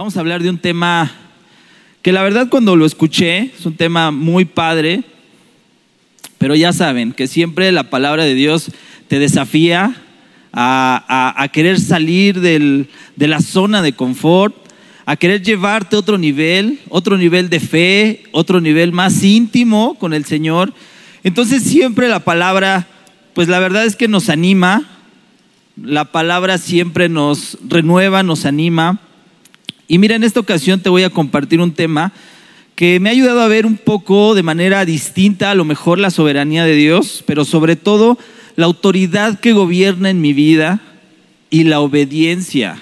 Vamos a hablar de un tema que la verdad cuando lo escuché es un tema muy padre, pero ya saben que siempre la palabra de Dios te desafía a, querer salir de la zona de confort, a querer llevarte a otro nivel, otro nivel de fe, otro nivel más íntimo con el Señor. Entonces siempre la palabra, pues la verdad es que nos anima, la palabra siempre nos renueva, nos anima. Y mira, en esta ocasión te voy a compartir un tema que me ha ayudado a ver un poco de manera distinta a lo mejor la soberanía de Dios, pero sobre todo la autoridad que gobierna en mi vida y la obediencia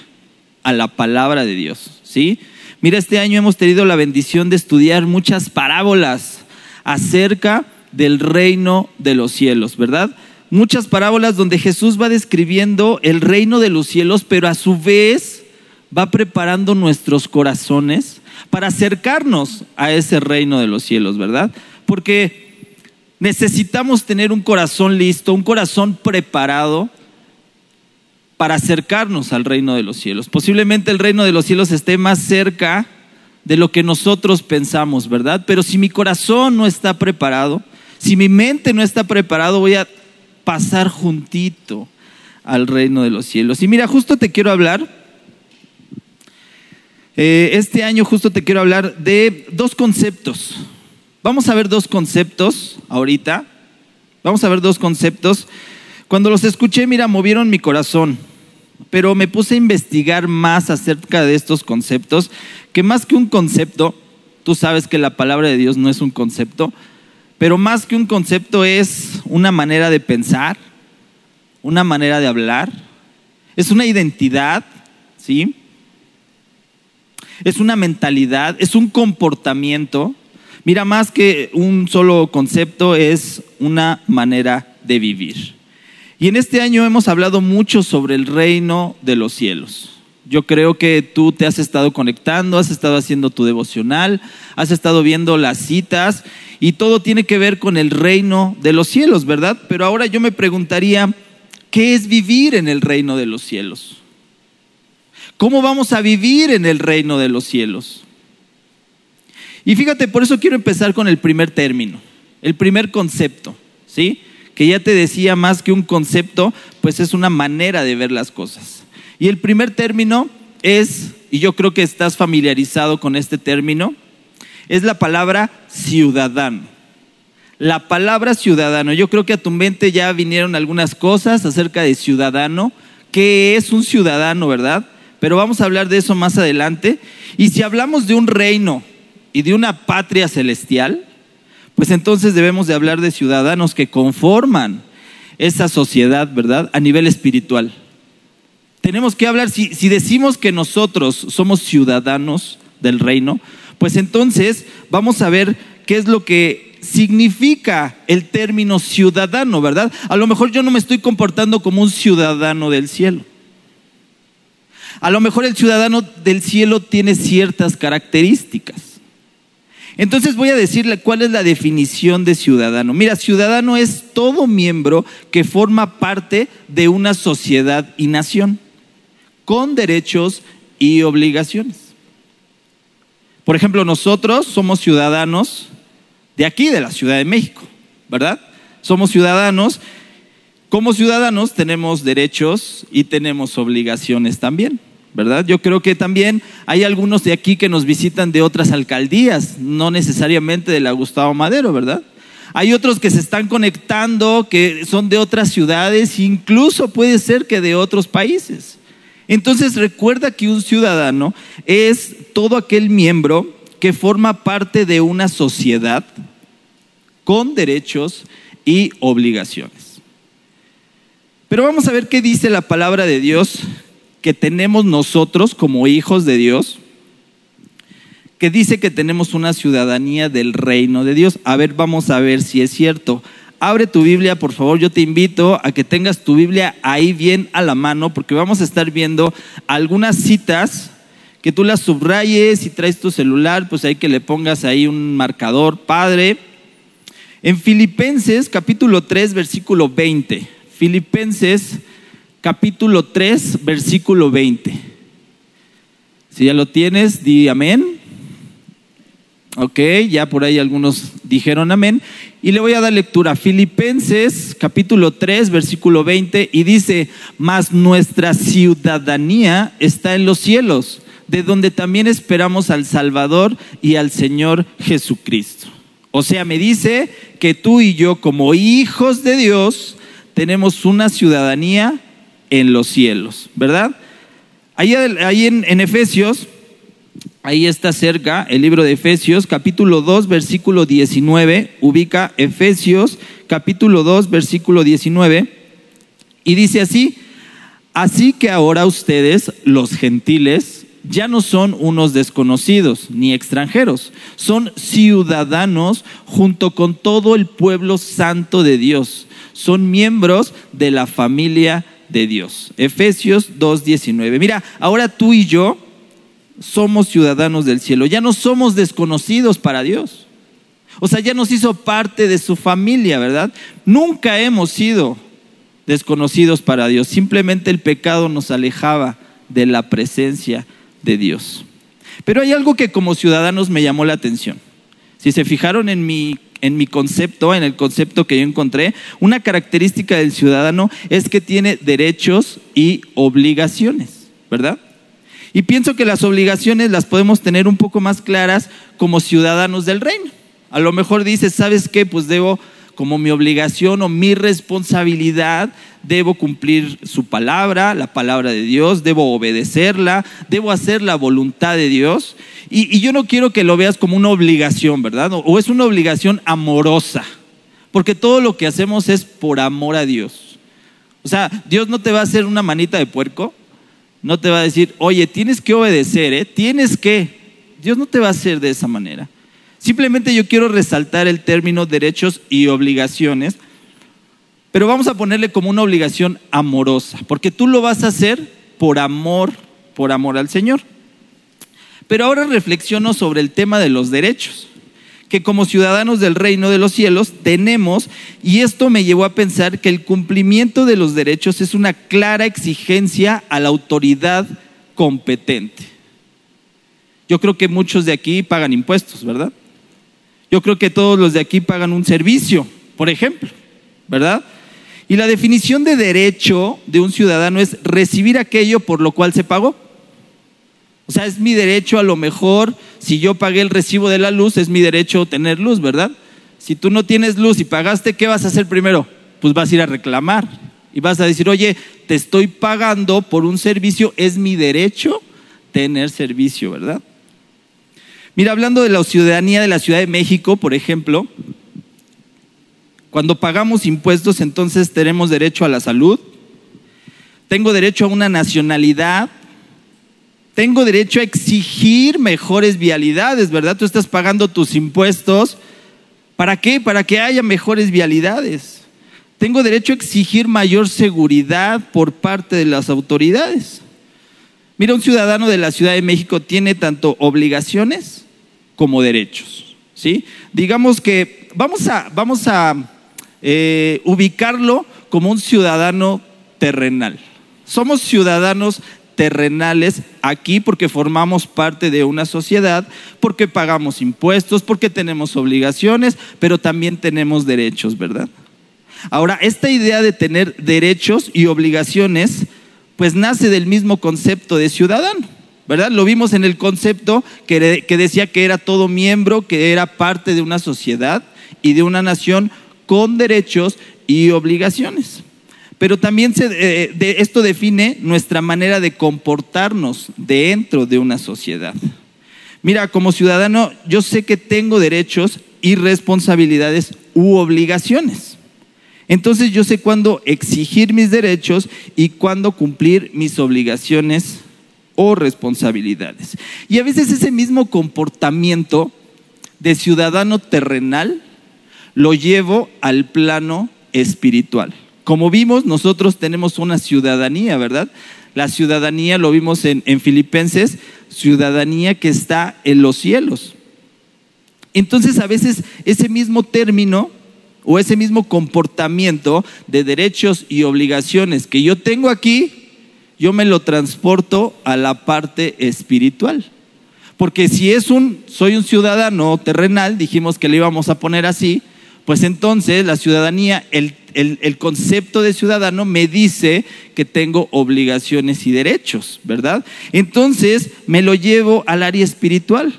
a la palabra de Dios, ¿sí? Mira, este año hemos tenido la bendición de estudiar muchas parábolas acerca del reino de los cielos, ¿verdad? Muchas parábolas donde Jesús va describiendo el reino de los cielos, pero a su vez va preparando nuestros corazones para acercarnos a ese reino de los cielos, ¿verdad? Porque necesitamos tener un corazón listo, un corazón preparado para acercarnos al reino de los cielos. Posiblemente el reino de los cielos esté más cerca de lo que nosotros pensamos, ¿verdad? Pero si mi corazón no está preparado, si mi mente no está preparado, voy a pasar juntito al reino de los cielos. Y mira, justo te quiero hablar eh, este año justo te quiero hablar de dos conceptos. Vamos a ver dos conceptos ahorita. Vamos a ver dos conceptos. Cuando los escuché, mira, movieron mi corazón, pero me puse a investigar más acerca de estos conceptos, que más que un concepto, tú sabes que la palabra de Dios no es un concepto, pero más que un concepto es una manera de pensar, una manera de hablar, es una identidad, ¿sí? Es una mentalidad, es un comportamiento. Mira, más que un solo concepto, es una manera de vivir. Y en este año hemos hablado mucho sobre el reino de los cielos. Yo creo que tú te has estado conectando, has estado haciendo tu devocional, has estado viendo las citas y todo tiene que ver con el reino de los cielos, ¿verdad? Pero ahora yo me preguntaría, ¿qué es vivir en el reino de los cielos? ¿Cómo vamos a vivir en el reino de los cielos? Y fíjate, por eso quiero empezar con el primer término, el primer concepto, ¿sí? Que ya te decía más que un concepto, pues es una manera de ver las cosas. Y el primer término es, y yo creo que estás familiarizado con este término, es la palabra ciudadano. La palabra ciudadano, yo creo que a tu mente ya vinieron algunas cosas acerca de ciudadano. ¿Qué es un ciudadano, verdad? Pero vamos a hablar de eso más adelante. Y si hablamos de un reino y de una patria celestial, pues entonces debemos de hablar de ciudadanos que conforman esa sociedad, ¿verdad? A nivel espiritual. Tenemos que hablar, si, si decimos que nosotros somos ciudadanos del reino, pues entonces vamos a ver qué es lo que significa el término ciudadano, ¿verdad? A lo mejor yo no me estoy comportando como un ciudadano del cielo. A lo mejor el ciudadano del cielo tiene ciertas características. Entonces voy a decirle cuál es la definición de ciudadano. Mira, ciudadano es todo miembro que forma parte de una sociedad y nación, con derechos y obligaciones. Por ejemplo, nosotros somos ciudadanos de aquí, de la Ciudad de México, ¿verdad? Somos ciudadanos. Como ciudadanos tenemos derechos y tenemos obligaciones también. ¿Verdad? Yo creo que también hay algunos de aquí que nos visitan de otras alcaldías, no necesariamente de la Gustavo Madero, ¿verdad? Hay otros que se están conectando, que son de otras ciudades, incluso puede ser que de otros países. Entonces recuerda que un ciudadano es todo aquel miembro que forma parte de una sociedad con derechos y obligaciones. Pero vamos a ver qué dice la palabra de Dios que tenemos nosotros como hijos de Dios, que dice que tenemos una ciudadanía del reino de Dios. A ver, vamos a ver si es cierto. Abre tu Biblia, por favor. Yo te invito a que tengas tu Biblia ahí bien a la mano, porque vamos a estar viendo algunas citas que tú las subrayes y traes tu celular, pues ahí que le pongas ahí un marcador, Padre. En Filipenses capítulo 3, versículo 20. Filipenses capítulo 3, versículo 20. Si ya lo tienes, di amén. Ok, ya por ahí algunos dijeron amén. Y le voy a dar lectura. Filipenses capítulo 3, versículo 20, y dice, mas nuestra ciudadanía está en los cielos, de donde también esperamos al Salvador y al Señor Jesucristo. O sea, me dice que tú y yo como hijos de Dios tenemos una ciudadanía en los cielos, ¿verdad? Ahí, ahí en, Efesios Ahí está cerca el libro de Efesios, capítulo 2, versículo 19. Ubica Efesios, capítulo 2, versículo 19. Y dice así, así que ahora ustedes, los gentiles, ya no son unos desconocidos ni extranjeros, son ciudadanos junto con todo el pueblo santo de Dios, son miembros de la familia de Dios. Efesios 2.19. Mira, ahora tú y yo somos ciudadanos del cielo, ya no somos desconocidos para Dios. O sea, ya nos hizo parte de su familia, ¿verdad? Nunca hemos sido desconocidos para Dios, simplemente el pecado nos alejaba de la presencia de Dios. Pero hay algo que como ciudadanos me llamó la atención. Si se fijaron en mi, en mi concepto, en el concepto que yo encontré, una característica del ciudadano es que tiene derechos y obligaciones, ¿verdad? Y pienso que las obligaciones las podemos tener un poco más claras como ciudadanos del reino. A lo mejor dices, ¿sabes qué? Pues debo, como mi obligación o mi responsabilidad, debo cumplir su palabra, la palabra de Dios, debo obedecerla, debo hacer la voluntad de Dios. Y, yo no quiero que lo veas como una obligación, ¿verdad? O es una obligación amorosa, porque todo lo que hacemos es por amor a Dios. O sea, Dios no te va a hacer una manita de puerco, no te va a decir, oye, tienes que obedecer, ¿eh? Tienes que. Dios no te va a hacer de esa manera. Simplemente yo quiero resaltar el término derechos y obligaciones, pero vamos a ponerle como una obligación amorosa, porque tú lo vas a hacer por amor, por amor al Señor. Pero ahora reflexiono sobre el tema de los derechos que como ciudadanos del reino de los cielos tenemos, y esto me llevó a pensar que el cumplimiento de los derechos es una clara exigencia a la autoridad competente. Yo creo que muchos de aquí pagan impuestos, ¿verdad? Yo creo que todos los de aquí pagan un servicio, por ejemplo, ¿verdad? Y la definición de derecho de un ciudadano es recibir aquello por lo cual se pagó. O sea, es mi derecho a lo mejor, si yo pagué el recibo de la luz, es mi derecho tener luz, ¿verdad? Si tú no tienes luz y pagaste, ¿qué vas a hacer primero? Pues vas a ir a reclamar y vas a decir, oye, te estoy pagando por un servicio, es mi derecho tener servicio, ¿verdad? Mira, hablando de la ciudadanía de la Ciudad de México, por ejemplo, cuando pagamos impuestos, entonces tenemos derecho a la salud, tengo derecho a una nacionalidad, tengo derecho a exigir mejores vialidades, ¿verdad? Tú estás pagando tus impuestos. ¿Para qué? Para que haya mejores vialidades. Tengo derecho a exigir mayor seguridad por parte de las autoridades. Mira, un ciudadano de la Ciudad de México tiene tanto obligaciones como derechos. ¿sí? Digamos que vamos a, vamos a eh, ubicarlo como un ciudadano terrenal. Somos ciudadanos terrenales aquí porque formamos parte de una sociedad, porque pagamos impuestos, porque tenemos obligaciones, pero también tenemos derechos, ¿verdad? Ahora, esta idea de tener derechos y obligaciones, pues nace del mismo concepto de ciudadano, ¿verdad? Lo vimos en el concepto que, decía que era todo miembro, que era parte de una sociedad y de una nación con derechos y obligaciones. Pero también eh, de, esto define nuestra manera de comportarnos dentro de una sociedad. Mira, como ciudadano, yo sé que tengo derechos y responsabilidades u obligaciones. Entonces yo sé cuándo exigir mis derechos y cuándo cumplir mis obligaciones o responsabilidades. Y a veces ese mismo comportamiento de ciudadano terrenal lo llevo al plano espiritual. Como vimos, nosotros tenemos una ciudadanía, ¿verdad? La ciudadanía, lo vimos en, Filipenses, ciudadanía que está en los cielos. Entonces, a veces ese mismo término o ese mismo comportamiento de derechos y obligaciones que yo tengo aquí, yo me lo transporto a la parte espiritual. Porque si es un, soy un ciudadano terrenal, dijimos que le íbamos a poner así, pues entonces la ciudadanía, el, el, concepto de ciudadano me dice que tengo obligaciones y derechos, ¿verdad? Entonces me lo llevo al área espiritual.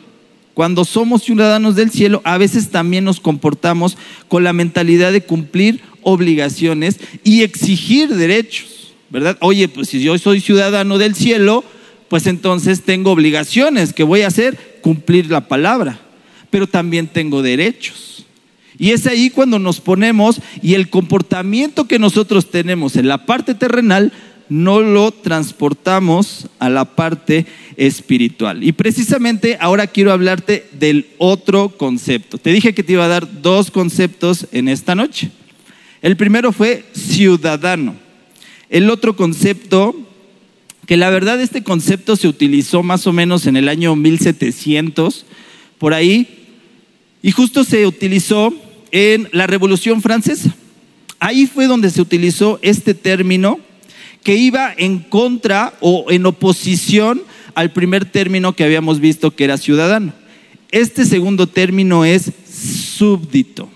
Cuando somos ciudadanos del cielo, a veces también nos comportamos con la mentalidad de cumplir obligaciones y exigir derechos, ¿verdad? Oye, pues si yo soy ciudadano del cielo, pues entonces tengo obligaciones. que voy a hacer? Cumplir la palabra. Pero también tengo derechos. Y es ahí cuando nos ponemos y el comportamiento que nosotros tenemos en la parte terrenal no lo transportamos a la parte espiritual. Y precisamente ahora quiero hablarte del otro concepto. Te dije que te iba a dar dos conceptos en esta noche. El primero fue ciudadano. El otro concepto que la verdad este concepto se utilizó más o menos en el año 1700, por ahí, y justo se utilizó en la Revolución Francesa. Ahí fue donde se utilizó este término que iba en contra o en oposición al primer término que habíamos visto que era ciudadano. Este segundo término es súbdito.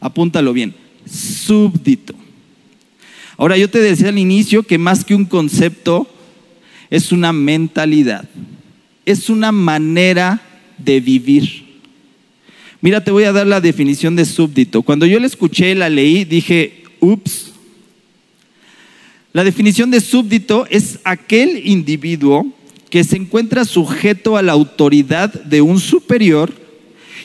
Apúntalo bien, súbdito. Ahora yo te decía al inicio que más que un concepto es una mentalidad, es una manera de vivir. Mira, te voy a dar la definición de súbdito. Cuando yo la escuché, la leí, dije, ups. La definición de súbdito es aquel individuo que se encuentra sujeto a la autoridad de un superior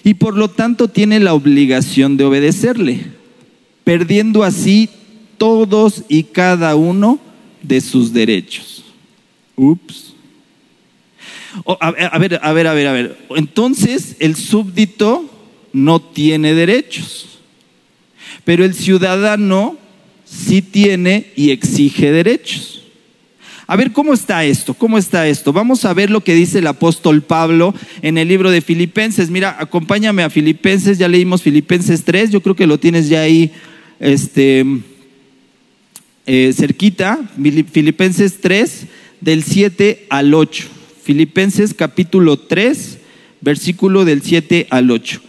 y por lo tanto tiene la obligación de obedecerle, perdiendo así todos y cada uno de sus derechos. Ups. a, ver, a ver, a ver, a ver. Entonces el súbdito no tiene derechos, pero el ciudadano sí tiene y exige derechos. A ver, ¿cómo está esto? ¿Cómo está esto? Vamos a ver lo que dice el apóstol Pablo en el libro de Filipenses. Mira, acompáñame a Filipenses, ya leímos Filipenses 3, yo creo que lo tienes ya ahí, este, eh, cerquita, Filipenses 3, del 7 al 8. Filipenses capítulo 3, versículo del 7 al 8.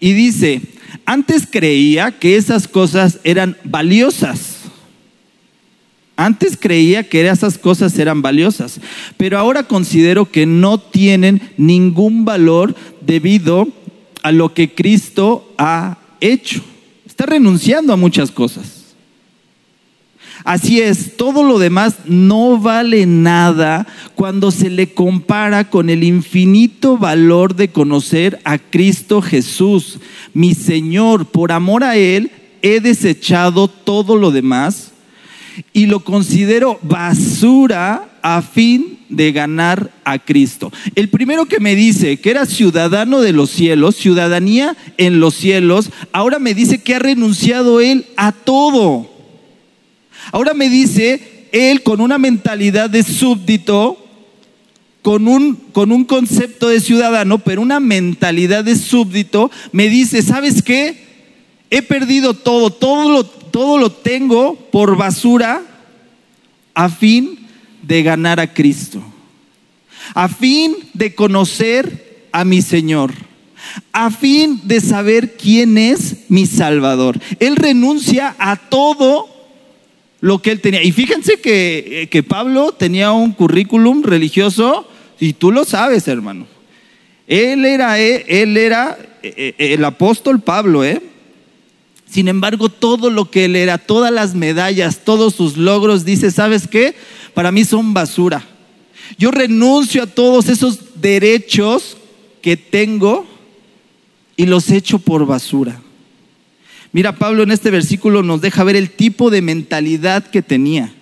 Y dice, antes creía que esas cosas eran valiosas. Antes creía que esas cosas eran valiosas, pero ahora considero que no tienen ningún valor debido a lo que Cristo ha hecho. Está renunciando a muchas cosas. Así es, todo lo demás no vale nada cuando se le compara con el infinito valor de conocer a Cristo Jesús, mi Señor. Por amor a Él he desechado todo lo demás y lo considero basura a fin de ganar a Cristo. El primero que me dice que era ciudadano de los cielos, ciudadanía en los cielos, ahora me dice que ha renunciado él a todo Ahora me dice, él con una mentalidad de súbdito, con un, con un concepto de ciudadano, pero una mentalidad de súbdito, me dice, ¿sabes qué? He perdido todo, todo lo, todo lo tengo por basura a fin de ganar a Cristo, a fin de conocer a mi Señor, a fin de saber quién es mi Salvador. Él renuncia a todo lo que él tenía. Y fíjense que, que Pablo tenía un currículum religioso, y tú lo sabes, hermano. Él era, él era eh, eh, el apóstol Pablo, ¿eh? Sin embargo, todo lo que él era, todas las medallas, todos sus logros, dice, ¿sabes qué? Para mí son basura. Yo renuncio a todos esos derechos que tengo y los echo por basura. Mira, Pablo en este versículo nos deja ver el tipo de mentalidad que tenía.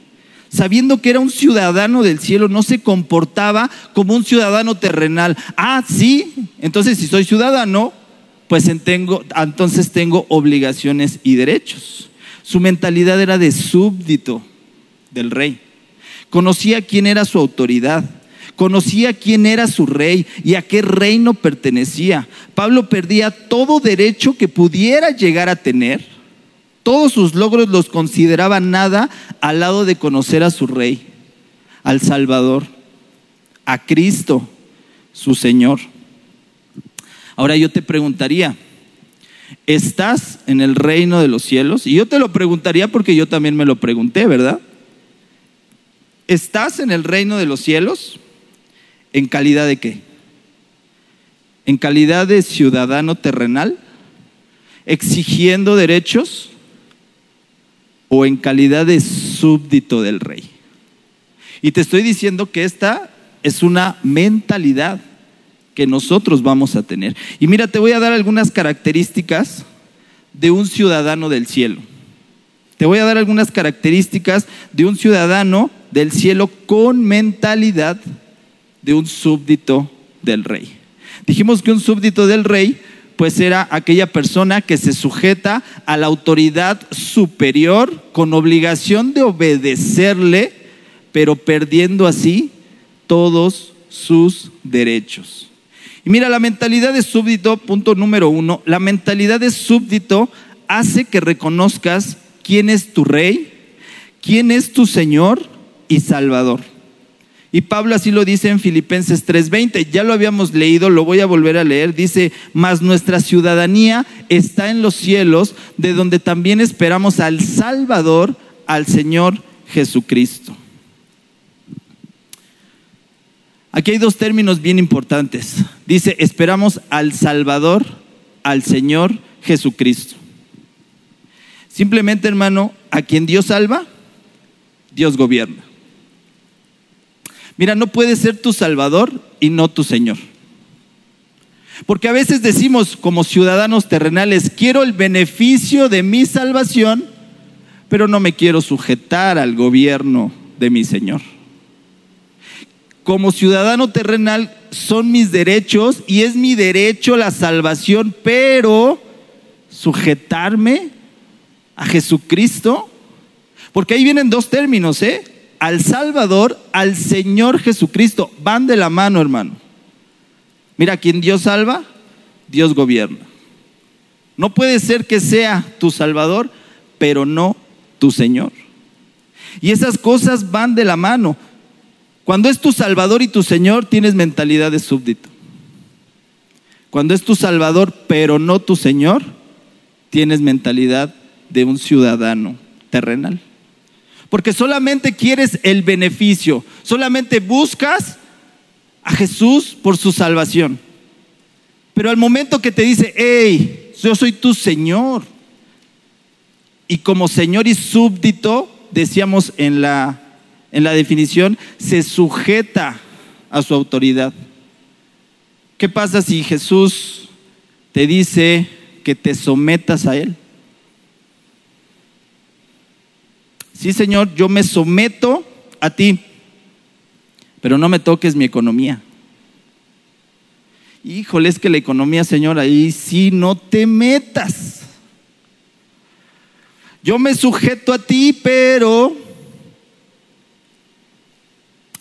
Sabiendo que era un ciudadano del cielo, no se comportaba como un ciudadano terrenal. Ah, sí, entonces si soy ciudadano, pues entonces tengo obligaciones y derechos. Su mentalidad era de súbdito del rey. Conocía quién era su autoridad conocía quién era su rey y a qué reino pertenecía. Pablo perdía todo derecho que pudiera llegar a tener, todos sus logros los consideraba nada al lado de conocer a su rey, al Salvador, a Cristo, su Señor. Ahora yo te preguntaría, ¿estás en el reino de los cielos? Y yo te lo preguntaría porque yo también me lo pregunté, ¿verdad? ¿Estás en el reino de los cielos? ¿En calidad de qué? ¿En calidad de ciudadano terrenal? ¿Exigiendo derechos? ¿O en calidad de súbdito del rey? Y te estoy diciendo que esta es una mentalidad que nosotros vamos a tener. Y mira, te voy a dar algunas características de un ciudadano del cielo. Te voy a dar algunas características de un ciudadano del cielo con mentalidad de un súbdito del rey. Dijimos que un súbdito del rey pues era aquella persona que se sujeta a la autoridad superior con obligación de obedecerle, pero perdiendo así todos sus derechos. Y mira, la mentalidad de súbdito, punto número uno, la mentalidad de súbdito hace que reconozcas quién es tu rey, quién es tu Señor y Salvador. Y Pablo así lo dice en Filipenses 3:20, ya lo habíamos leído, lo voy a volver a leer, dice, mas nuestra ciudadanía está en los cielos, de donde también esperamos al Salvador, al Señor Jesucristo. Aquí hay dos términos bien importantes. Dice, esperamos al Salvador, al Señor Jesucristo. Simplemente, hermano, a quien Dios salva, Dios gobierna. Mira, no puede ser tu Salvador y no tu Señor. Porque a veces decimos como ciudadanos terrenales, quiero el beneficio de mi salvación, pero no me quiero sujetar al gobierno de mi Señor como ciudadano terrenal son mis derechos y es mi derecho la salvación, pero sujetarme a Jesucristo, porque ahí vienen dos términos, ¿eh? Al Salvador, al Señor Jesucristo, van de la mano, hermano. Mira, quien Dios salva, Dios gobierna. No puede ser que sea tu Salvador, pero no tu Señor. Y esas cosas van de la mano. Cuando es tu Salvador y tu Señor, tienes mentalidad de súbdito. Cuando es tu Salvador, pero no tu Señor, tienes mentalidad de un ciudadano terrenal. Porque solamente quieres el beneficio, solamente buscas a Jesús por su salvación. Pero al momento que te dice, hey, yo soy tu Señor, y como Señor y súbdito, decíamos en la en la definición, se sujeta a su autoridad. ¿Qué pasa si Jesús te dice que te sometas a Él? Sí, Señor, yo me someto a ti, pero no me toques mi economía. Híjole, es que la economía, Señor, ahí sí no te metas. Yo me sujeto a ti, pero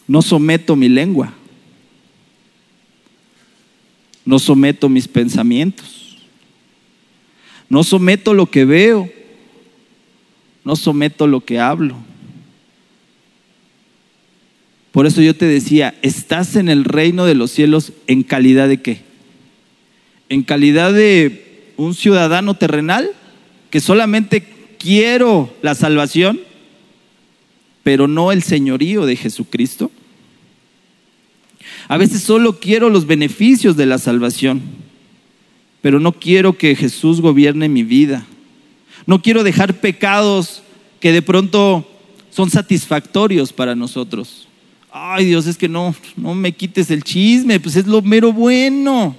no someto mi lengua. No someto mis pensamientos. No someto lo que veo. No someto lo que hablo. Por eso yo te decía, estás en el reino de los cielos en calidad de qué? En calidad de un ciudadano terrenal que solamente quiero la salvación, pero no el señorío de Jesucristo. A veces solo quiero los beneficios de la salvación, pero no quiero que Jesús gobierne mi vida. No quiero dejar pecados que de pronto son satisfactorios para nosotros. Ay Dios, es que no, no me quites el chisme, pues es lo mero bueno.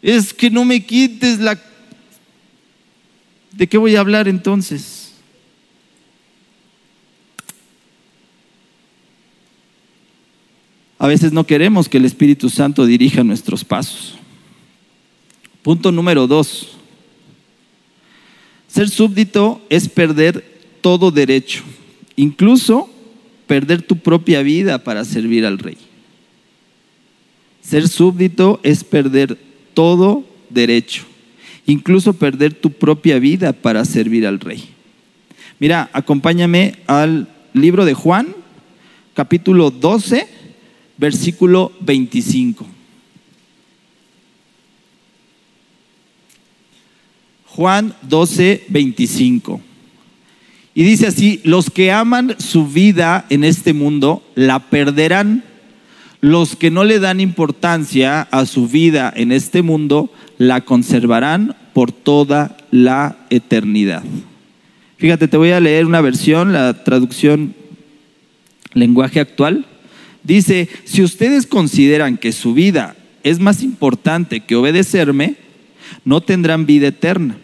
Es que no me quites la... ¿De qué voy a hablar entonces? a veces no queremos que el Espíritu Santo dirija nuestros pasos. Punto número dos. Ser súbdito es perder todo derecho, incluso perder tu propia vida para servir al rey. Ser súbdito es perder todo derecho, incluso perder tu propia vida para servir al rey. Mira, acompáñame al libro de Juan, capítulo 12, versículo 25. Juan 12, 25. Y dice así, los que aman su vida en este mundo la perderán. Los que no le dan importancia a su vida en este mundo la conservarán por toda la eternidad. Fíjate, te voy a leer una versión, la traducción lenguaje actual. Dice, si ustedes consideran que su vida es más importante que obedecerme, no tendrán vida eterna.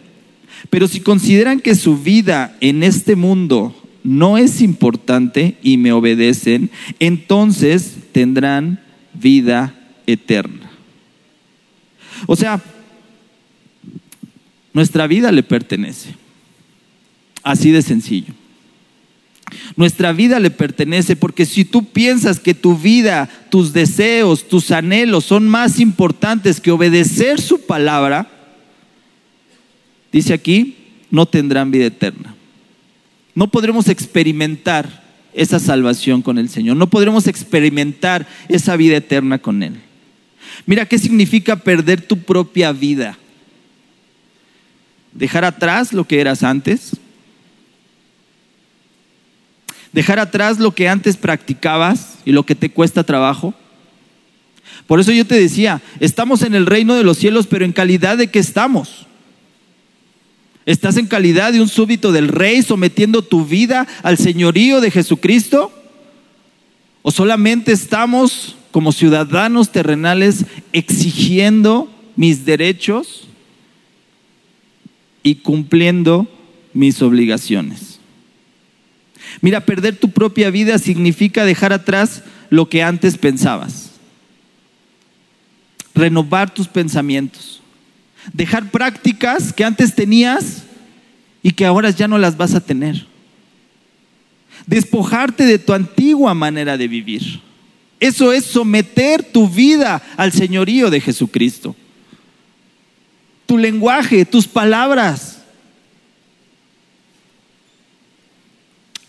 Pero si consideran que su vida en este mundo no es importante y me obedecen, entonces tendrán vida eterna. O sea, nuestra vida le pertenece. Así de sencillo. Nuestra vida le pertenece porque si tú piensas que tu vida, tus deseos, tus anhelos son más importantes que obedecer su palabra, dice aquí, no tendrán vida eterna. No podremos experimentar esa salvación con el Señor, no podremos experimentar esa vida eterna con Él. Mira qué significa perder tu propia vida. Dejar atrás lo que eras antes, dejar atrás lo que antes practicabas y lo que te cuesta trabajo. Por eso yo te decía, estamos en el reino de los cielos, pero en calidad de qué estamos. ¿Estás en calidad de un súbdito del rey sometiendo tu vida al señorío de Jesucristo? ¿O solamente estamos como ciudadanos terrenales exigiendo mis derechos y cumpliendo mis obligaciones? Mira, perder tu propia vida significa dejar atrás lo que antes pensabas. Renovar tus pensamientos. Dejar prácticas que antes tenías y que ahora ya no las vas a tener. Despojarte de tu antigua manera de vivir. Eso es someter tu vida al señorío de Jesucristo. Tu lenguaje, tus palabras,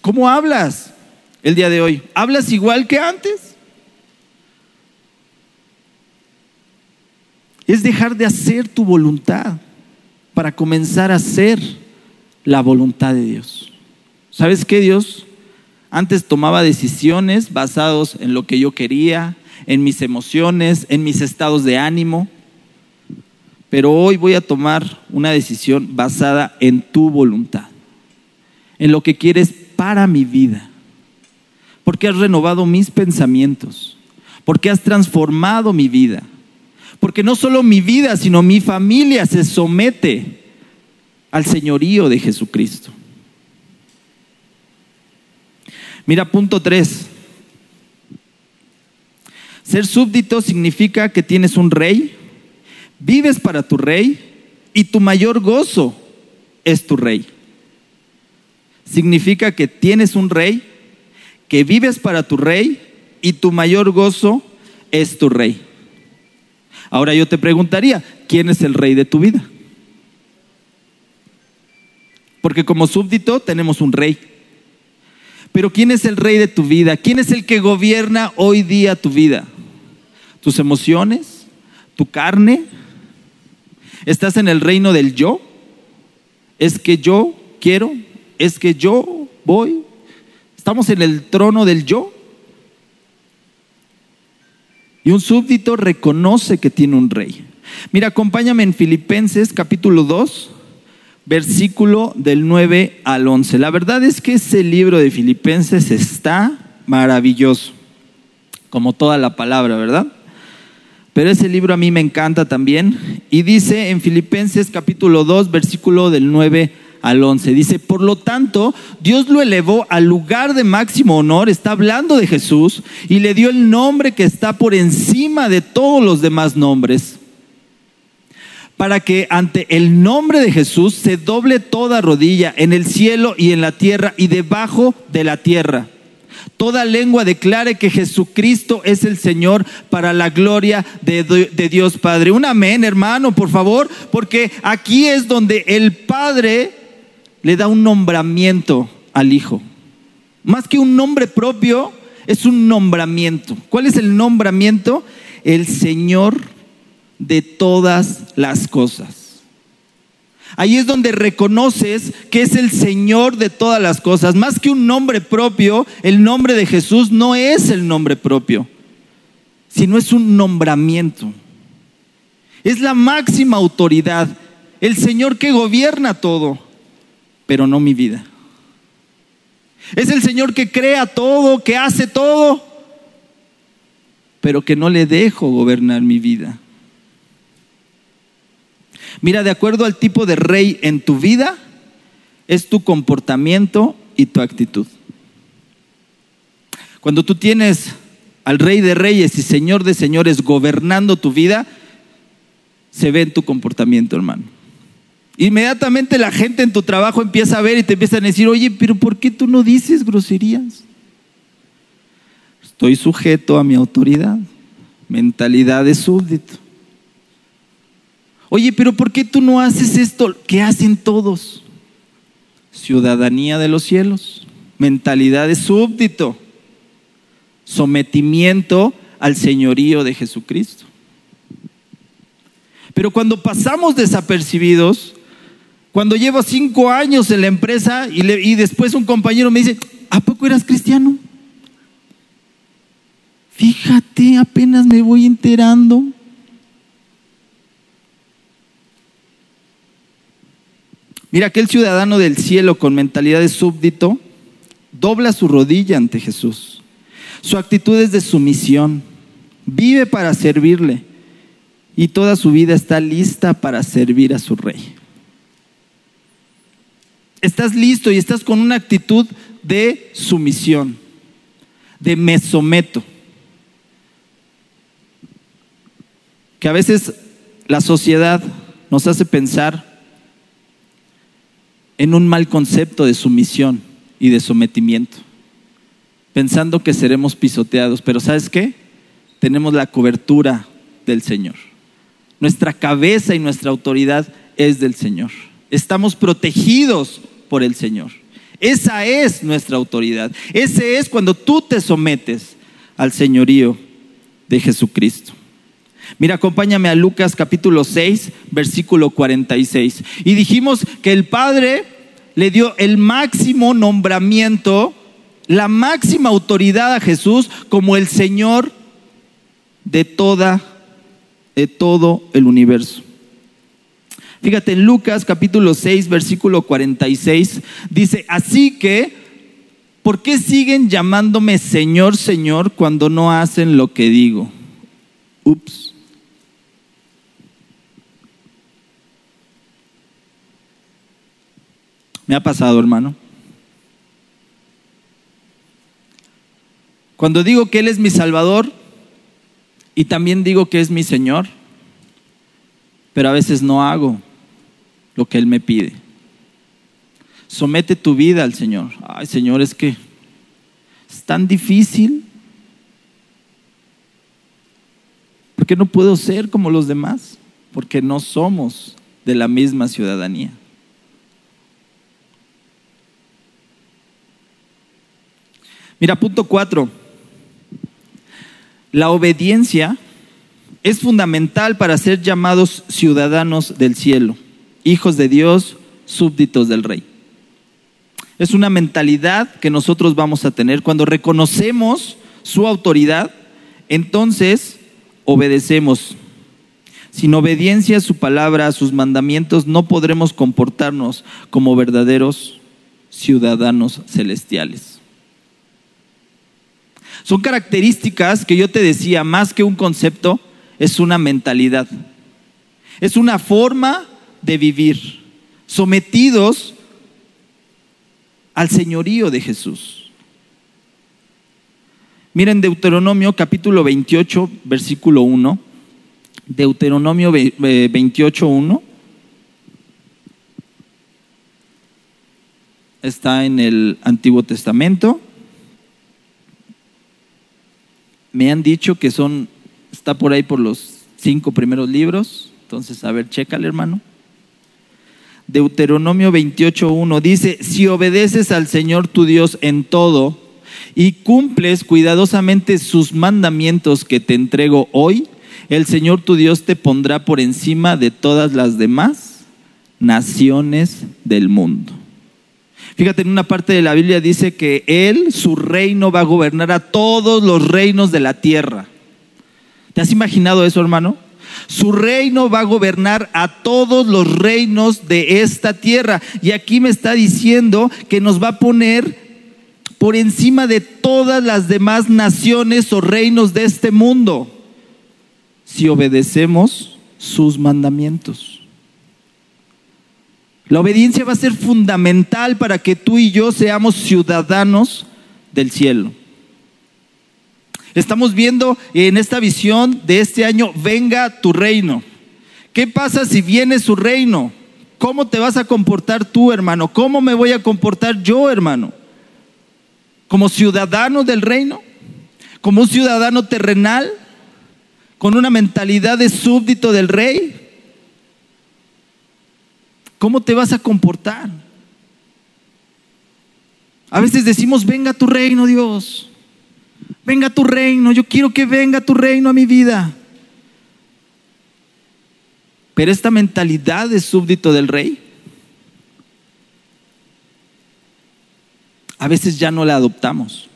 ¿Cómo hablas el día de hoy? ¿Hablas igual que antes? Es dejar de hacer tu voluntad para comenzar a hacer la voluntad de Dios. ¿Sabes qué Dios? Antes tomaba decisiones basados en lo que yo quería, en mis emociones, en mis estados de ánimo. Pero hoy voy a tomar una decisión basada en tu voluntad, en lo que quieres para mi vida, porque has renovado mis pensamientos, porque has transformado mi vida, porque no solo mi vida, sino mi familia se somete al señorío de Jesucristo. Mira, punto 3. Ser súbdito significa que tienes un rey, vives para tu rey y tu mayor gozo es tu rey significa que tienes un rey, que vives para tu rey y tu mayor gozo es tu rey. Ahora yo te preguntaría, ¿quién es el rey de tu vida? Porque como súbdito tenemos un rey. Pero ¿quién es el rey de tu vida? ¿Quién es el que gobierna hoy día tu vida? ¿Tus emociones? ¿Tu carne? ¿Estás en el reino del yo? ¿Es que yo quiero? es que yo voy, estamos en el trono del yo. Y un súbdito reconoce que tiene un rey. Mira, acompáñame en Filipenses capítulo 2, versículo del 9 al 11. La verdad es que ese libro de Filipenses está maravilloso, como toda la palabra, ¿verdad? Pero ese libro a mí me encanta también. Y dice en Filipenses capítulo 2, versículo del 9 al 11. Dice, por lo tanto, Dios lo elevó al lugar de máximo honor, está hablando de Jesús, y le dio el nombre que está por encima de todos los demás nombres, para que ante el nombre de Jesús se doble toda rodilla en el cielo y en la tierra y debajo de la tierra Toda lengua declare que Jesucristo es el Señor para la gloria de, de, Dios Padre. Un amén, hermano, por favor, porque aquí es donde el Padre le da un nombramiento al Hijo. Más que un nombre propio, es un nombramiento. ¿Cuál es el nombramiento? El Señor de todas las cosas. Ahí es donde reconoces que es el Señor de todas las cosas. Más que un nombre propio, el nombre de Jesús no es el nombre propio, sino es un nombramiento. Es la máxima autoridad, el Señor que gobierna todo, pero no mi vida. Es el Señor que crea todo, que hace todo, pero que no le dejo gobernar mi vida. Mira, de acuerdo al tipo de rey en tu vida, es tu comportamiento y tu actitud. Cuando tú tienes al rey de reyes y señor de señores gobernando tu vida, se ve en tu comportamiento, hermano. Inmediatamente la gente en tu trabajo empieza a ver y te empiezan a decir, oye, pero ¿por qué tú no dices groserías? Estoy sujeto a mi autoridad, mentalidad de súbdito. Oye, pero ¿por qué tú no haces esto que hacen todos? Ciudadanía de los cielos, mentalidad de súbdito, sometimiento al señorío de Jesucristo. Pero cuando pasamos desapercibidos, cuando llevo cinco años en la empresa y, y después un compañero me dice, ¿a poco eras cristiano? Fíjate, apenas me voy enterando. Mira, aquel ciudadano del cielo con mentalidad de súbdito dobla su rodilla ante Jesús. Su actitud es de sumisión. Vive para servirle y toda su vida está lista para servir a su rey. Estás listo y estás con una actitud de sumisión, de me someto. Que a veces la sociedad nos hace pensar en un mal concepto de sumisión y de sometimiento, pensando que seremos pisoteados. Pero ¿sabes qué? Tenemos la cobertura del Señor. Nuestra cabeza y nuestra autoridad es del Señor. Estamos protegidos por el Señor. Esa es nuestra autoridad. Ese es cuando tú te sometes al señorío de Jesucristo. Mira, acompáñame a Lucas capítulo 6, versículo 46. Y dijimos que el Padre le dio el máximo nombramiento, la máxima autoridad a Jesús como el Señor de toda de todo el universo. Fíjate, en Lucas capítulo 6, versículo 46, dice, así que, ¿por qué siguen llamándome Señor, Señor cuando no hacen lo que digo? Ups. Me ha pasado, hermano. Cuando digo que Él es mi Salvador y también digo que es mi Señor, pero a veces no hago lo que Él me pide. Somete tu vida al Señor. Ay, Señor, es que es tan difícil. ¿Por qué no puedo ser como los demás? Porque no somos de la misma ciudadanía. Mira, punto cuatro. La obediencia es fundamental para ser llamados ciudadanos del cielo, hijos de Dios, súbditos del rey. Es una mentalidad que nosotros vamos a tener. Cuando reconocemos su autoridad, entonces obedecemos. Sin obediencia a su palabra, a sus mandamientos, no podremos comportarnos como verdaderos ciudadanos celestiales. Son características que yo te decía, más que un concepto, es una mentalidad. Es una forma de vivir, sometidos al señorío de Jesús. Miren Deuteronomio capítulo 28, versículo 1. Deuteronomio 28, 1. Está en el Antiguo Testamento. me han dicho que son, está por ahí por los cinco primeros libros. Entonces, a ver, chécale, hermano. Deuteronomio 28.1 dice, si obedeces al Señor tu Dios en todo y cumples cuidadosamente sus mandamientos que te entrego hoy, el Señor tu Dios te pondrá por encima de todas las demás naciones del mundo. Fíjate, en una parte de la Biblia dice que Él, su reino, va a gobernar a todos los reinos de la tierra. ¿Te has imaginado eso, hermano? Su reino va a gobernar a todos los reinos de esta tierra. Y aquí me está diciendo que nos va a poner por encima de todas las demás naciones o reinos de este mundo si obedecemos sus mandamientos. La obediencia va a ser fundamental para que tú y yo seamos ciudadanos del cielo. Estamos viendo en esta visión de este año, venga tu reino. ¿Qué pasa si viene su reino? ¿Cómo te vas a comportar tú, hermano? ¿Cómo me voy a comportar yo, hermano? ¿Como ciudadano del reino? ¿Como un ciudadano terrenal? ¿Con una mentalidad de súbdito del rey? ¿Cómo te vas a comportar? A veces decimos, venga tu reino, Dios. Venga tu reino, yo quiero que venga tu reino a mi vida. Pero esta mentalidad de súbdito del rey, a veces ya no la adoptamos.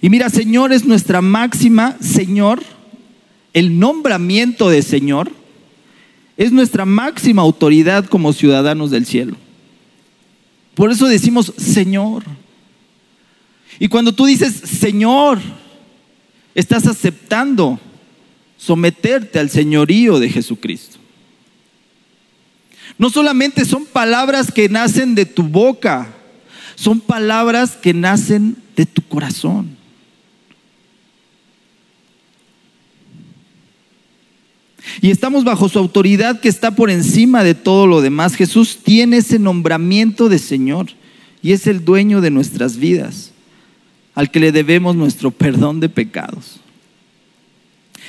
Y mira, Señor es nuestra máxima, Señor, el nombramiento de Señor es nuestra máxima autoridad como ciudadanos del cielo. Por eso decimos Señor. Y cuando tú dices Señor, estás aceptando someterte al señorío de Jesucristo. No solamente son palabras que nacen de tu boca, son palabras que nacen de tu corazón. Y estamos bajo su autoridad que está por encima de todo lo demás. Jesús tiene ese nombramiento de Señor y es el dueño de nuestras vidas, al que le debemos nuestro perdón de pecados.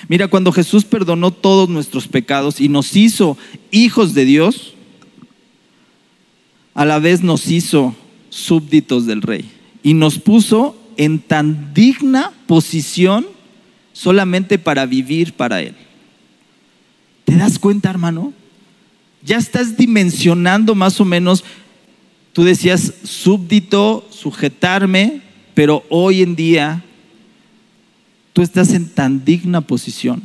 Mira, cuando Jesús perdonó todos nuestros pecados y nos hizo hijos de Dios, a la vez nos hizo súbditos del rey y nos puso en tan digna posición solamente para vivir para Él. ¿Te das cuenta, hermano? Ya estás dimensionando más o menos, tú decías súbdito, sujetarme, pero hoy en día tú estás en tan digna posición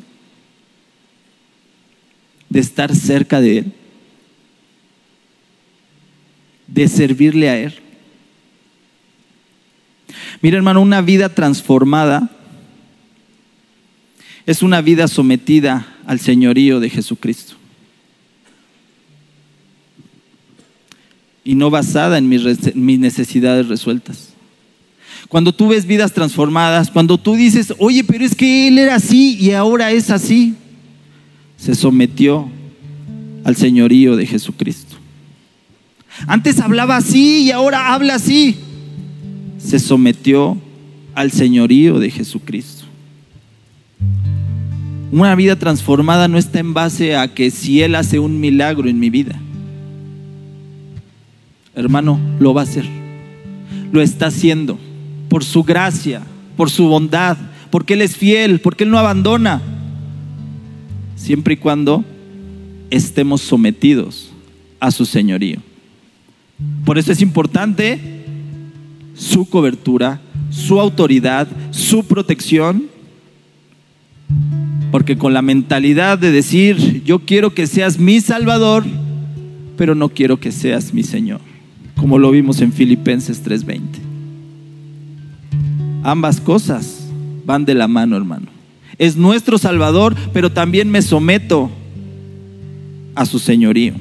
de estar cerca de Él, de servirle a Él. Mira, hermano, una vida transformada es una vida sometida al señorío de Jesucristo. Y no basada en mis, necesidades resueltas. Cuando tú ves vidas transformadas, cuando tú dices, oye, pero es que Él era así y ahora es así, se sometió al señorío de Jesucristo. Antes hablaba así y ahora habla así. Se sometió al señorío de Jesucristo. Una vida transformada no está en base a que si Él hace un milagro en mi vida. Hermano, lo va a hacer. Lo está haciendo por su gracia, por su bondad, porque Él es fiel, porque Él no abandona. Siempre y cuando estemos sometidos a su señorío. Por eso es importante su cobertura, su autoridad, su protección porque con la mentalidad de decir, yo quiero que seas mi Salvador, pero no quiero que seas mi Señor, como lo vimos en Filipenses 3:20. Ambas cosas van de la mano, hermano. Es nuestro Salvador, pero también me someto a su señorío.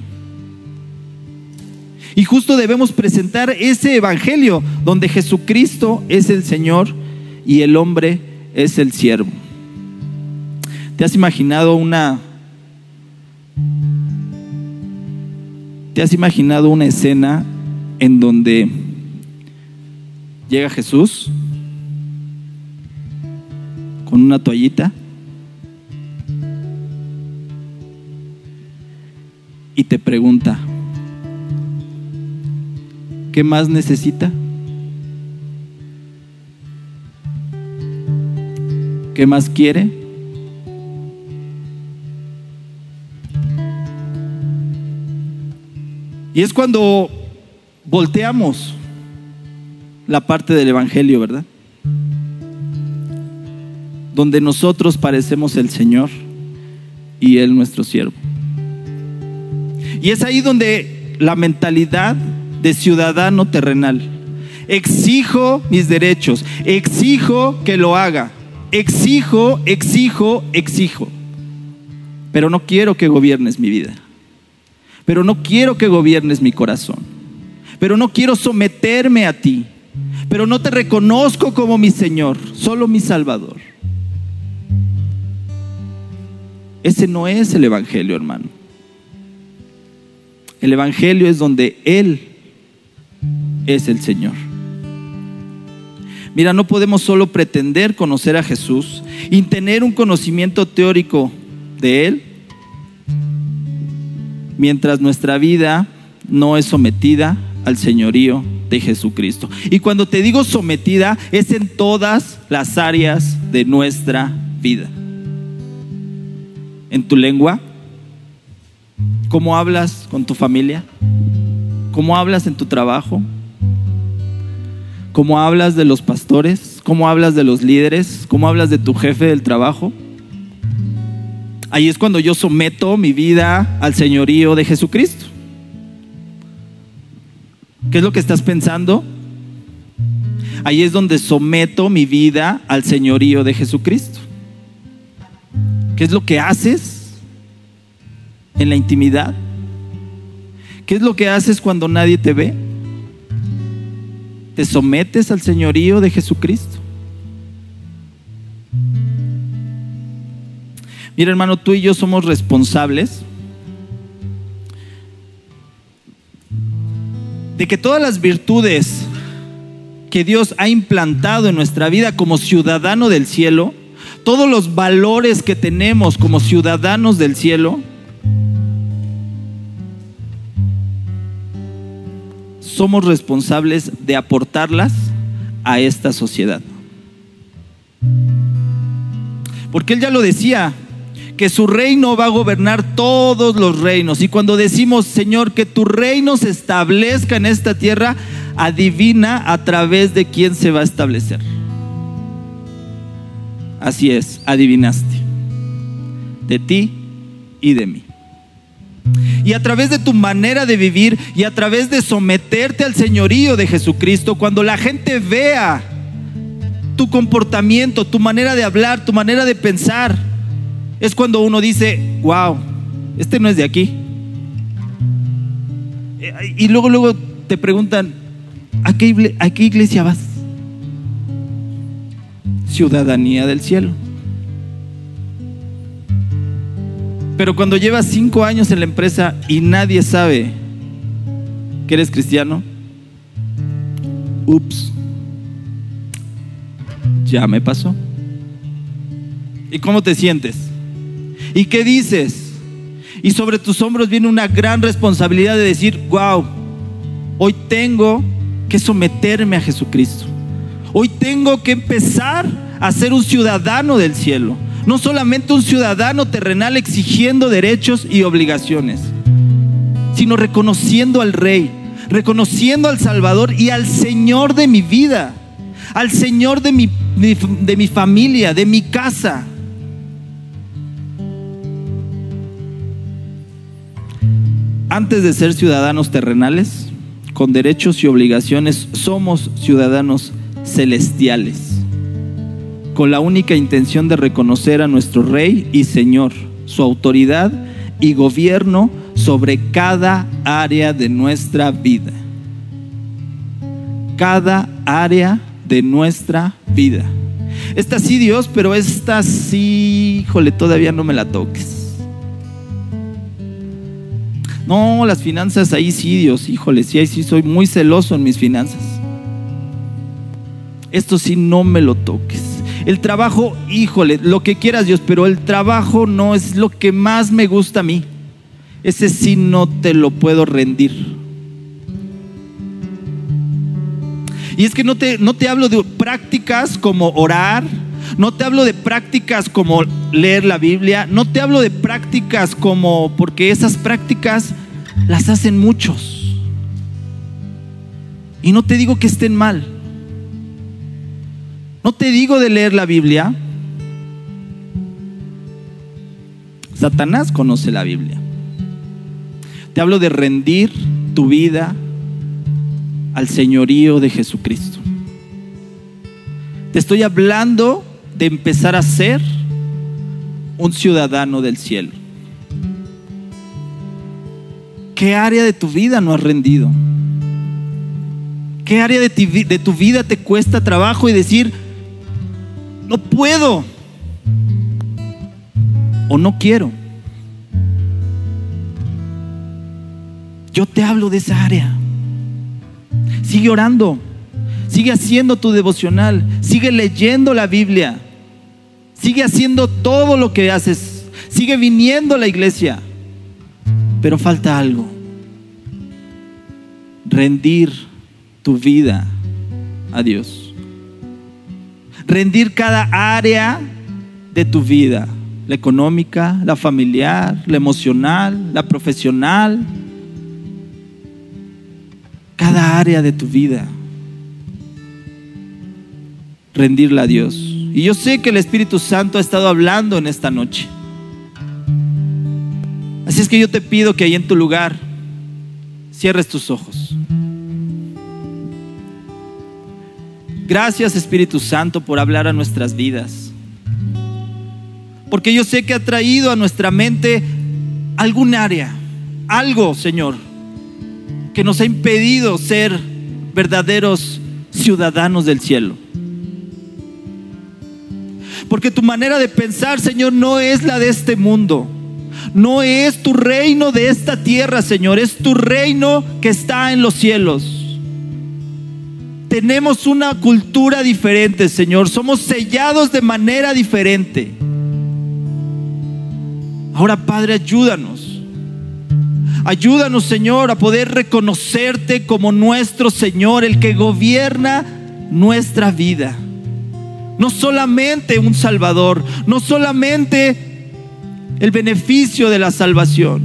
Y justo debemos presentar ese evangelio donde Jesucristo es el Señor y el hombre es el siervo. ¿Te has imaginado una... ¿Te has imaginado una escena en donde llega Jesús con una toallita y te pregunta, ¿qué más necesita? ¿Qué más quiere? Y es cuando volteamos la parte del Evangelio, ¿verdad? Donde nosotros parecemos el Señor y Él nuestro siervo. Y es ahí donde la mentalidad de ciudadano terrenal, exijo mis derechos, exijo que lo haga, exijo, exijo, exijo, pero no quiero que gobiernes mi vida, pero no quiero que gobiernes mi corazón, pero no quiero someterme a ti, pero no te reconozco como mi Señor, solo mi Salvador. Ese no es el Evangelio, hermano. El Evangelio es donde Él es el Señor. Mira, no podemos solo pretender conocer a Jesús y tener un conocimiento teórico de Él mientras nuestra vida no es sometida al señorío de Jesucristo. Y cuando te digo sometida, es en todas las áreas de nuestra vida. En tu lengua, cómo hablas con tu familia, cómo hablas en tu trabajo, cómo hablas de los pastores, cómo hablas de los líderes, cómo hablas de tu jefe del trabajo. Ahí es cuando yo someto mi vida al señorío de Jesucristo. ¿Qué es lo que estás pensando? Ahí es donde someto mi vida al señorío de Jesucristo. ¿Qué es lo que haces en la intimidad? ¿Qué es lo que haces cuando nadie te ve? ¿Te sometes al señorío de Jesucristo? Mira hermano, tú y yo somos responsables de que todas las virtudes que Dios ha implantado en nuestra vida como ciudadano del cielo, todos los valores que tenemos como ciudadanos del cielo, somos responsables de aportarlas a esta sociedad. Porque Él ya lo decía, que su reino va a gobernar todos los reinos. Y cuando decimos, Señor, que tu reino se establezca en esta tierra, adivina a través de quién se va a establecer. Así es, adivinaste. De ti y de mí. Y a través de tu manera de vivir y a través de someterte al señorío de Jesucristo, cuando la gente vea tu comportamiento, tu manera de hablar, tu manera de pensar, es cuando uno dice, wow, este no es de aquí. Y luego, luego te preguntan, ¿a qué, ¿a qué iglesia vas? Ciudadanía del cielo. Pero cuando llevas cinco años en la empresa y nadie sabe que eres cristiano, ups, ya me pasó. ¿Y cómo te sientes? ¿Y qué dices? Y sobre tus hombros viene una gran responsabilidad de decir, wow, hoy tengo que someterme a Jesucristo. Hoy tengo que empezar a ser un ciudadano del cielo. No solamente un ciudadano terrenal exigiendo derechos y obligaciones, sino reconociendo al Rey, reconociendo al Salvador y al Señor de mi vida, al Señor de mi, de mi familia, de mi casa. antes de ser ciudadanos terrenales, con derechos y obligaciones, somos ciudadanos celestiales, con la única intención de reconocer a nuestro Rey y Señor, su autoridad y gobierno sobre cada área de nuestra vida. Cada área de nuestra vida. Esta sí, Dios, pero esta sí, híjole, todavía no me la toques. No, las finanzas ahí sí, Dios, híjole, sí, ahí sí soy muy celoso en mis finanzas. Esto sí no me lo toques. El trabajo, híjole, lo que quieras Dios, pero el trabajo no es lo que más me gusta a mí. Ese sí no te lo puedo rendir. Y es que no te, no te hablo de prácticas como orar, no te hablo de prácticas como leer la Biblia, no te hablo de prácticas como, porque esas prácticas las hacen muchos. Y no te digo que estén mal. No te digo de leer la Biblia. Satanás conoce la Biblia. Te hablo de rendir tu vida al señorío de Jesucristo. Te estoy hablando de empezar a ser un ciudadano del cielo. ¿Qué área de tu vida no has rendido? ¿Qué área de, de tu vida te cuesta trabajo y decir, no puedo o no quiero? Yo te hablo de esa área. Sigue orando. Sigue haciendo tu devocional. Sigue leyendo la Biblia. Sigue haciendo todo lo que haces. Sigue viniendo a la iglesia. Pero falta algo. Rendir tu vida a Dios. Rendir cada área de tu vida. La económica, la familiar, la emocional, la profesional, cada área de tu vida. Rendirla a Dios. Y yo sé que el Espíritu Santo ha estado hablando en esta noche. Así es que yo te pido que ahí en tu lugar cierres tus ojos. Gracias Espíritu Santo por hablar a nuestras vidas. Porque yo sé que ha traído a nuestra mente algún área, algo, Señor, que nos ha impedido ser verdaderos ciudadanos del cielo. Porque tu manera de pensar, Señor, no es la de este mundo. No es tu reino de esta tierra, Señor. Es tu reino que está en los cielos. Tenemos una cultura diferente, Señor. Somos sellados de manera diferente. Ahora, Padre, ayúdanos Ayúdanos, Señor, a poder reconocerte como nuestro Señor, el que gobierna nuestra vida. No solamente un Salvador, no solamente el beneficio de la salvación,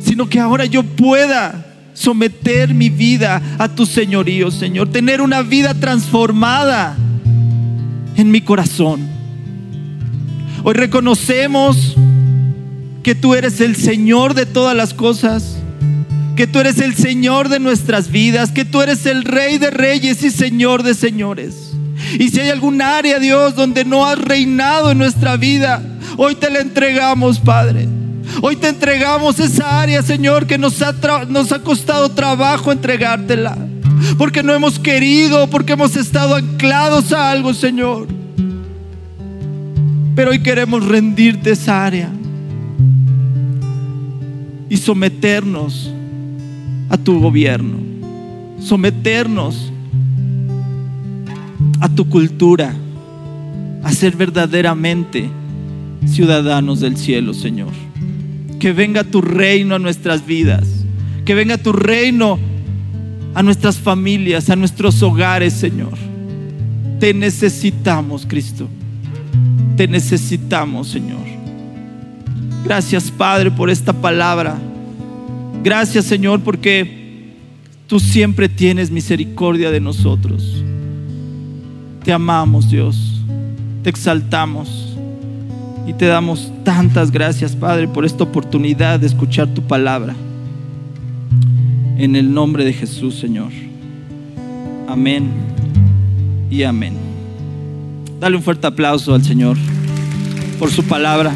sino que ahora yo pueda someter mi vida a tu señorío, Señor, tener una vida transformada en mi corazón. Hoy reconocemos que tú eres el Señor de todas las cosas, que tú eres el Señor de nuestras vidas, que tú eres el Rey de reyes y Señor de señores. Y si hay algún área, Dios, donde no has reinado en nuestra vida, hoy te la entregamos, Padre. Hoy te entregamos esa área, Señor, que nos ha, nos ha costado trabajo entregártela. Porque no hemos querido, porque hemos estado anclados a algo, Señor. Pero hoy queremos rendirte esa área y someternos a tu gobierno, someternos a tu cultura, a ser verdaderamente ciudadanos del cielo, Señor. Que venga tu reino a nuestras vidas, que venga tu reino a nuestras familias, a nuestros hogares, Señor. Te necesitamos, Cristo. Te necesitamos, Señor. Gracias Padre por esta palabra. Gracias Señor porque tú siempre tienes misericordia de nosotros. Te amamos Dios, te exaltamos y te damos tantas gracias Padre por esta oportunidad de escuchar tu palabra. En el nombre de Jesús Señor. Amén y amén. Dale un fuerte aplauso al Señor por su palabra.